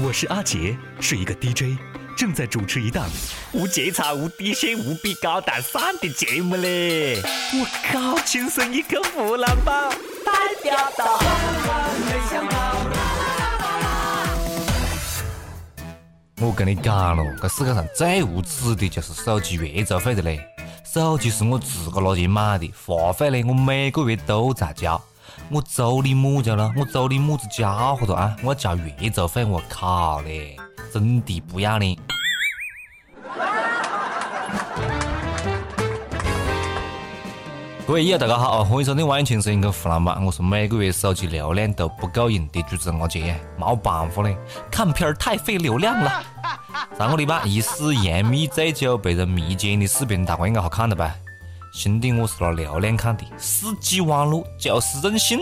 我是阿杰，是一个 DJ，正在主持一档无节操、无底线、无比高大上的节目嘞！我靠，亲生一个湖南宝，代表到。我跟你讲咯，这世界上最无耻的就是手机月租费的嘞！手机是我自个拿钱买的，话费嘞我每个月都在交。我租你么家了？我租你么子家伙了啊？我要交月租费，我靠嘞！真的不要脸！各位友大家好啊，欢迎收听《万青声音》跟湖南版。我是每个月手机流量都不够用的主持人阿杰，没办法嘞，看片儿太费流量了。上个礼拜，疑似杨幂醉酒被人迷奸的视频，大家应该好看了吧？兄弟，我是拿流量看的，四 G 网络就是任性。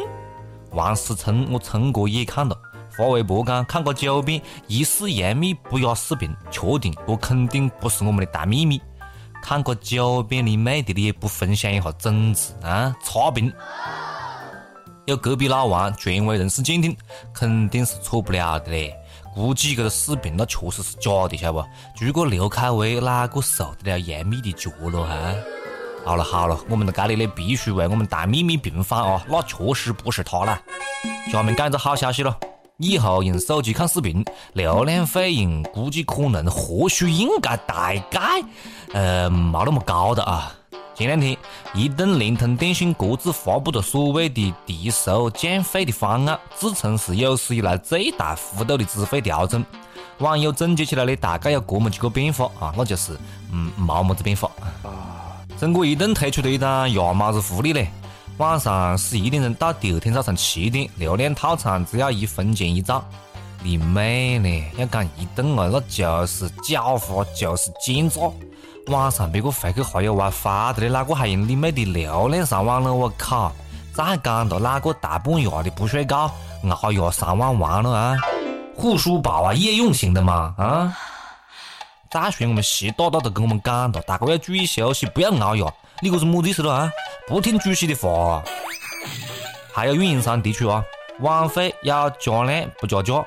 王思聪，我聪哥也看了，发微博讲看过九遍疑似杨幂不雅视频，确定这肯定不是我们的大秘密。看过九遍的妹的，你也不分享一下种子啊？差评。有隔壁老王权威人士鉴定，肯定是错不了的嘞。估计这个视频那确实是假的，晓得不？如果刘恺威哪个受得了杨幂的脚了哈？好了好了，我们在这里呢必须为我们大秘密平反啊！那确实不是他啦。下面讲个好消息了，以后用手机看视频，流量费用估计可能或许应该大概呃没那么高的啊。前两天，移动、联通、电信各自发布了所谓的提速降费的方案，自称是有史以来最大幅度的资费调整。网友总结起来呢，大概有这么几个变化啊，那就是嗯，没么子变化。中国移动推出的一档亚马子福利嘞，晚上十一点钟到第二天早上七点，流量套餐只要一分钱一兆。你妹嘞！要讲移动啊，那就是狡猾，就是奸诈。晚上别个回去还有 WiFi 的嘞，哪个还用你妹的流量上网了？我靠！再讲到哪个大半夜的不睡觉，熬夜上网玩了啊？护舒宝啊，夜用型的嘛啊？再说我们习大大都跟我们讲了，大家要注意休息，不要熬夜。你这是么子意思了啊？不听主席的话。还有运营商提出啊，网费要加量不加价。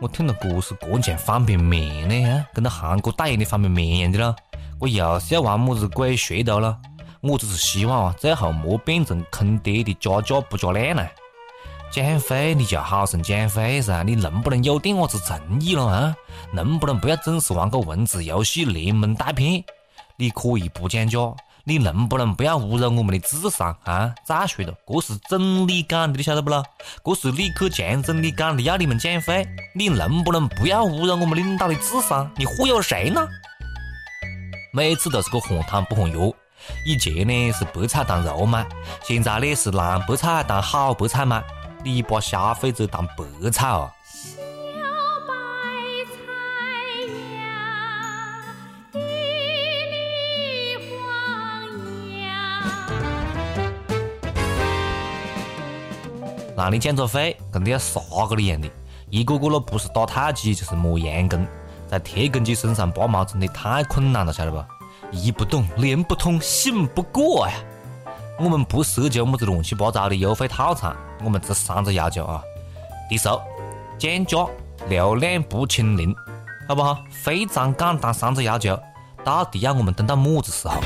我听了这是过讲方便面呢，跟那韩国代言的方便面一样的咯。我又是要玩么子鬼噱头了？我只是希望啊，最后莫变成坑爹的加价不加量呢。减肥你就好生减肥噻，你能不能有点伢子诚意了啊？能不能不要总是玩个文字游戏连蒙带骗？你可以不讲价，你能不能不要侮辱我们的智商啊？再说了，这是总理讲的，你晓得不咯？这是李克强总理讲的，要你们减肥，你能不能不要侮辱我们领导的智商？你忽悠谁呢？每次都是个换汤不换药，以前呢是白菜当肉卖，现在呢是烂白菜当好白菜卖。你把消费者当白菜啊！小白菜呀，地里黄呀。让你降着费，跟你要杀个你一样的，一个个那不是打太极就是磨洋工，在铁公鸡身上拔毛真的太困难了，晓得不？一不懂，连不通，信不过呀！我们不奢求么子乱七八糟的优惠套餐，我们这三个要求啊：低速、降价、流量不清零，好不好？非常简单三个要求，到底要我们等到么子时候？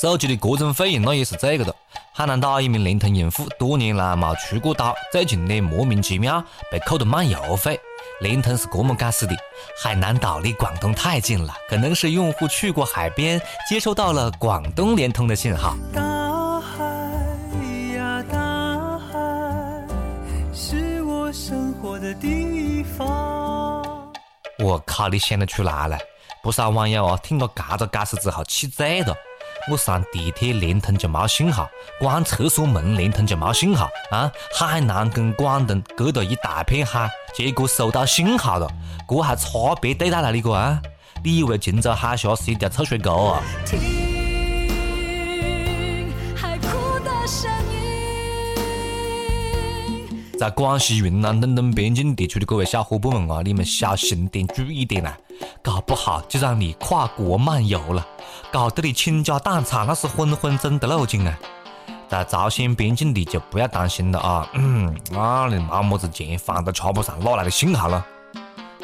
手机的各种费用那也是这个的。海南岛一名联通用户多年来没出过岛，最近呢莫名其妙被扣的漫游费。联通是这么解释的：海南岛离广东太近了，可能是用户去过海边，接收到了广东联通的信号。大海呀大海，是我生活的地方。我靠，你想得出来了？不少网友啊，听了这个解释之后气醉了。我上地铁联通就没信号，关厕所门联通就没信号啊！海南跟广东隔了一大片海，结果收到信号了，这还差别对待了你个啊？你以为荆州海峡是一条臭水沟啊？在广西、云南等等边境地区的各位小伙伴们啊，你们小心点，注意点呐，搞不好就让你跨国漫游了。搞得你倾家荡产，那是昏昏真的路径啊！在朝鲜边境你就不要担心了啊！嗯，那你没么子钱放到车不上，哪来的信号了？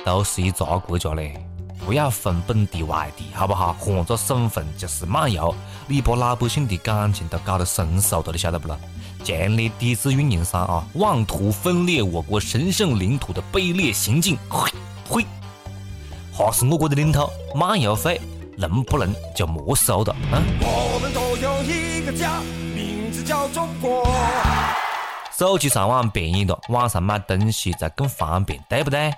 都是一个国家嘞，不要分本地外地，好不好？换个省份就是漫游，你把老百姓的感情都搞得生疏了，你晓得不咯？强烈抵制运营商啊，妄图分裂我国神圣领土的卑劣行径！呸呸！哈是我国的领土，漫游费能不能就莫收了啊？我们都有一个家。名字叫中国。手机上网便宜了，网上买东西才更方便，对不对？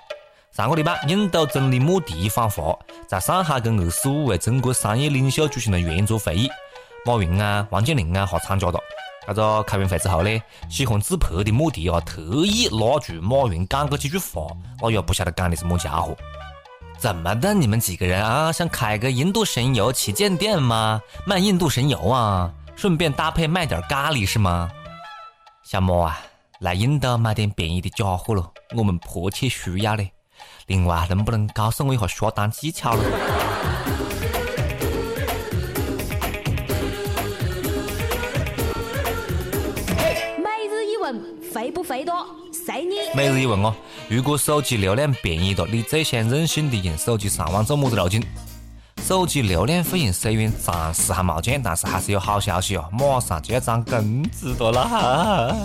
上个礼拜，印度总理莫迪访华，在上海跟二十五位中国商业领袖举行了圆桌会议，马云啊、王健林啊哈参加了。这个开完会之后呢，喜欢自拍的莫迪啊特意拉住马云讲过几句话，那也不晓得讲的是么家伙。怎么的，你们几个人啊，想开个印度神油旗舰店吗？卖印度神油啊？顺便搭配卖点咖喱是吗，小莫啊，来印度买点便宜的家伙咯，我们迫切需要嘞。另外，能不能告诉我一下下单技巧咯？每日一问，肥不肥多？每日一问哦，如果手机流量便宜了，你最想任性的用手机上网做么子路径？手机流量费用虽然暂时还冇降，但是还是有好消息哦，马上就要涨工资的啦！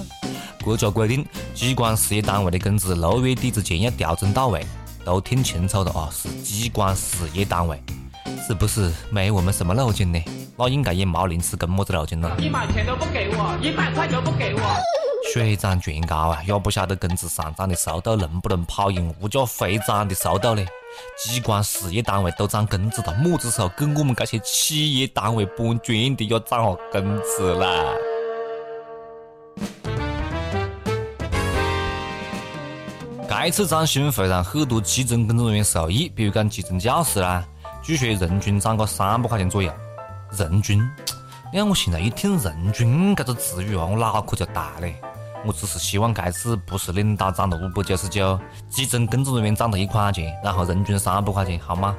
国家规定，机关事业单位的工资六月底之前要调整到位，都听清楚了啊，是机关事业单位，是不是没我们什么路径呢？那应该也冇临时工么子路径了。一毛钱都不给我，一百块都不给我。水涨船高啊，也不晓得工资上涨的速度能不能跑赢物价飞涨的速度呢？机关事业单位都涨工资了，么子时候给我们这些企业单位搬砖的要涨下工资啦？这次涨薪会让很多基层工作人员受益，比如讲基层教师啦，据说人均涨个三百块钱左右。人均，你看我现在一听“人均”这个词语啊，我脑壳就大嘞。我只是希望这次不是领导涨了五百九十九，基层工作人员涨了一块钱，然后人均三百块钱，好吗？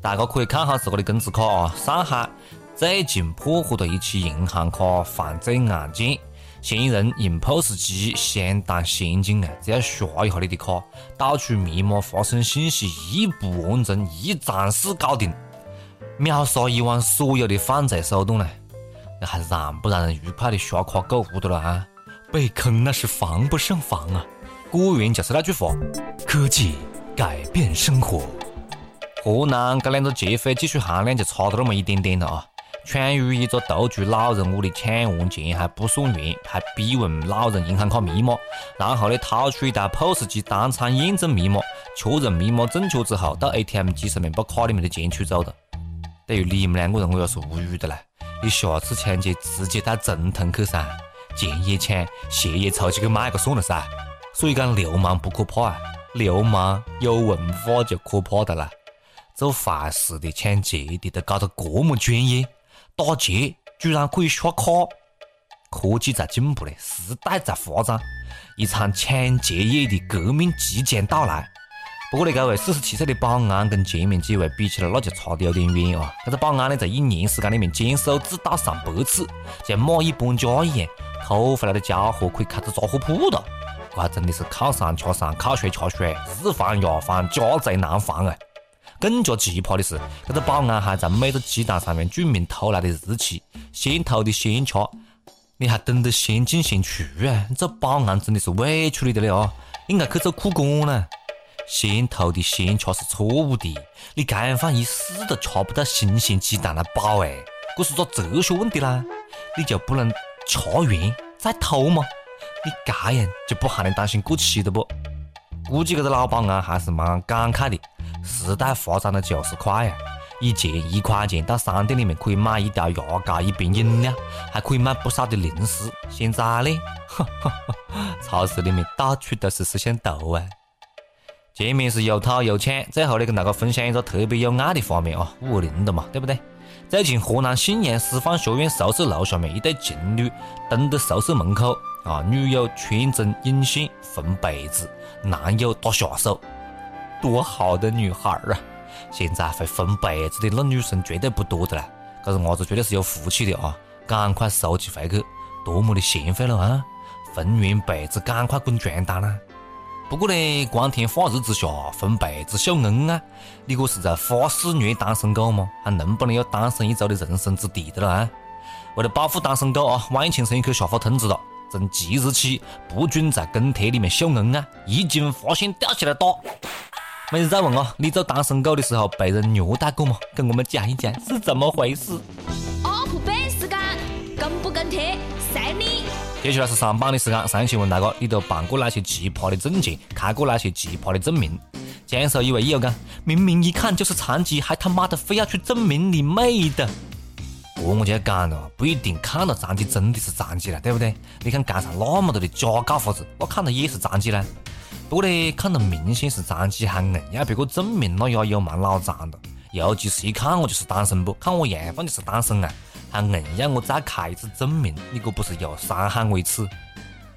大家可以看好自个的工资卡啊！上海最近破获了一起银行卡犯罪案件，嫌疑人用 POS 机先当现金啊，只要刷一下你的卡，盗取密码、发送信息，一步完成，一站式搞定，秒杀以往所有的犯罪手段呢！还让不让人愉快的刷卡购物的了啊？被坑那是防不胜防啊！果然就是那句话，科技改变生活。河南这两个劫匪技术含量就差了那么一点点了啊！闯入一个独居老人屋里抢完钱还不算完，还逼问老人银行卡密码，然后呢掏出一台 POS 机当场验证密码，确认密码正确之后，到 ATM 机上面把卡里面的钱取走了。对于你们两个人，我要是无语的了。你下次抢劫直接带总统去噻！钱也抢，鞋也凑起去卖个算了噻。所以讲流氓不可怕啊，流氓有文化就可怕的啦。做坏事的、抢劫的都搞得这么专业，打劫居然可以刷卡。科技在进步嘞，时代在发展，一场抢劫业的革命即将到来。不过呢，这位四十七岁的保安跟前面几位比起来，那就差得有点远啊。这个保安呢，在一年时间里面监守自盗上百次，像蚂蚁搬家一样。偷回来的家伙可以开着杂货铺的，这真的是靠山吃山，靠水吃水，日防夜防，家贼难防啊！更加奇葩的是，这个保安还在每个鸡蛋上面注明偷来的日期，先偷的先吃，你还懂得先进先出啊？这保安真的是委屈你的了哦，应该去做苦工了。先偷的先吃是错误的，你这样放一世都吃不到新鲜鸡蛋来饱哎，这是个哲学问题啦，你就不能？吃完再偷吗？你这样就不还能担心过期的不？估计这个老保安还是蛮感慨的。时代发展的就是快呀！以前一块钱到商店里面可以买一条牙膏、一瓶饮料，还可以买不少的零食。现在呢，超市里面到处都是摄像头啊！前面是又偷又抢，最后呢跟大家分享一个特别有爱的画面啊，五二零的嘛，对不对？最近，河南信阳师范学院宿舍楼下面一对情侣蹲在宿舍门口，啊，女友穿针引线缝被子，男友打下手，多好的女孩儿啊！现在会缝被子的那女生绝对不多的了，这个伢子绝对是有福气的啊！赶快收起回去，多么的贤惠了啊！缝完被子赶快滚床单啦！不过呢，光天化日之下分被子秀恩爱，你这是在发肆虐单身狗吗？还能不能有单身一周的人生之地的了啊？为了保护单身狗啊，网易轻松一刻下发通知了，从即日起不准在公厕里面秀恩爱！一经发现吊起来打。没人再问啊，你做单身狗的时候被人虐待过吗？跟我们讲一讲是怎么回事。接下来是上班的时间，上期问大哥，你都办过哪些奇葩的证件，开过哪些奇葩的证明？江苏一位友讲，明明一看就是残疾，还他妈的非要去证明你妹的。这我就要讲了，不一定看到残疾真的是残疾了，对不对？你看街上那么多的假告发子，我看到也是残疾呢。不过呢，看到明显是残疾还硬要别个证明，那也有蛮脑残的。尤其是一看我就是单身不，看我样范就是单身啊，还硬要我再开一次证明，你这不是又伤害我一次？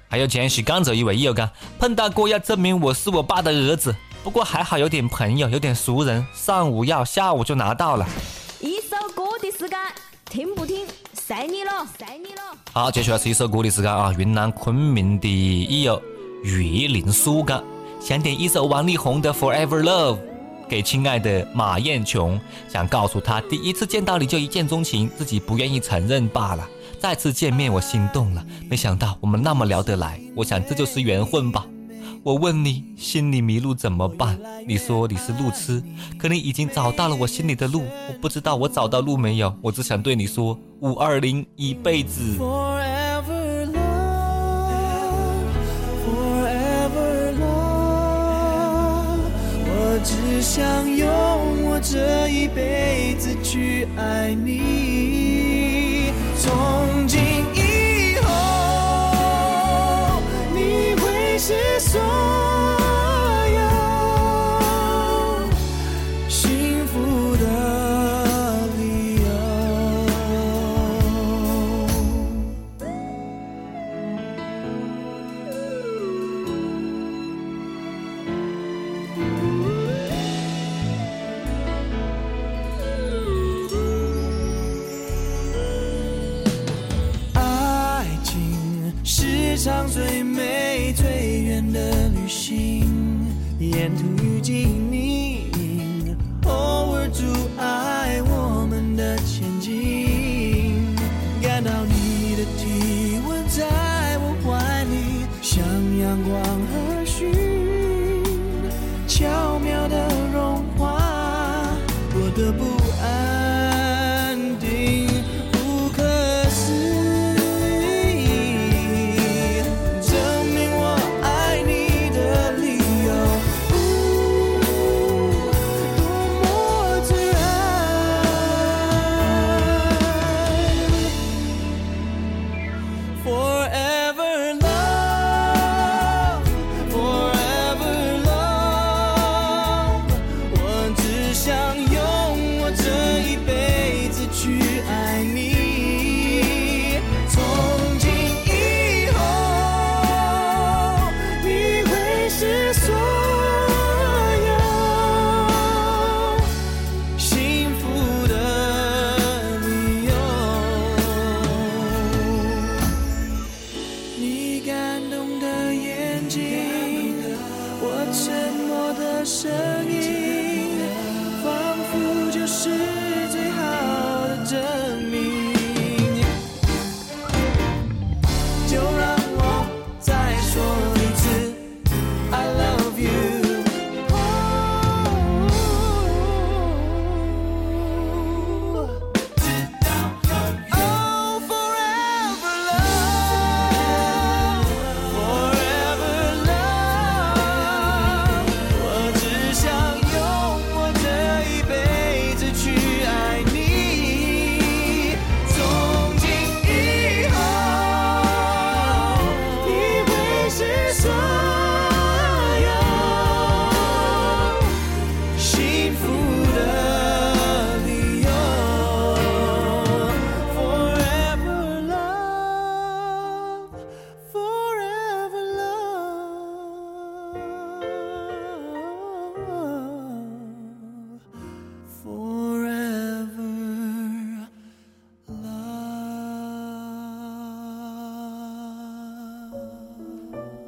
还有江西赣州一位友讲，碰到过要证明我是我爸的儿子，不过还好有点朋友，有点熟人，上午要，下午就拿到了。一首歌的时间，听不听，随你了，随你了。好，接下来是一首歌的时间啊，云南昆明的益友。岳林苏讲，想点一首王力宏的《Forever Love》给亲爱的马艳琼，想告诉她第一次见到你就一见钟情，自己不愿意承认罢了。再次见面我心动了，没想到我们那么聊得来，我想这就是缘分吧。我问你心里迷路怎么办？你说你是路痴，可你已经找到了我心里的路。我不知道我找到路没有，我只想对你说五二零一辈子。只想用我这一辈子去爱你，从今以后，你会是所。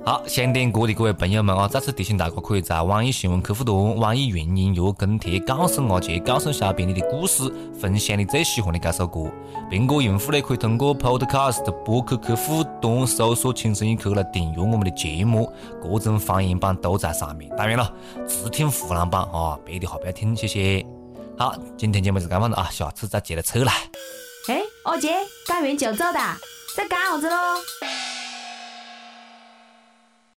好，想点歌的各位朋友们啊，再次提醒大家，可以在网易新闻客户端、网易云音乐跟帖告诉阿杰、告诉小编你的故事，分享你最喜欢的这首歌。苹果用户呢，可以通过 Podcast 播客客户端搜索“轻声一刻”来订阅我们的节目，各种方言版都在上面。当然了，只听湖南版啊，别的话不要听，谢谢。好，今天节目就这样了啊，下次再接着扯来。哎，阿杰，干完就走哒，在干啥子喽？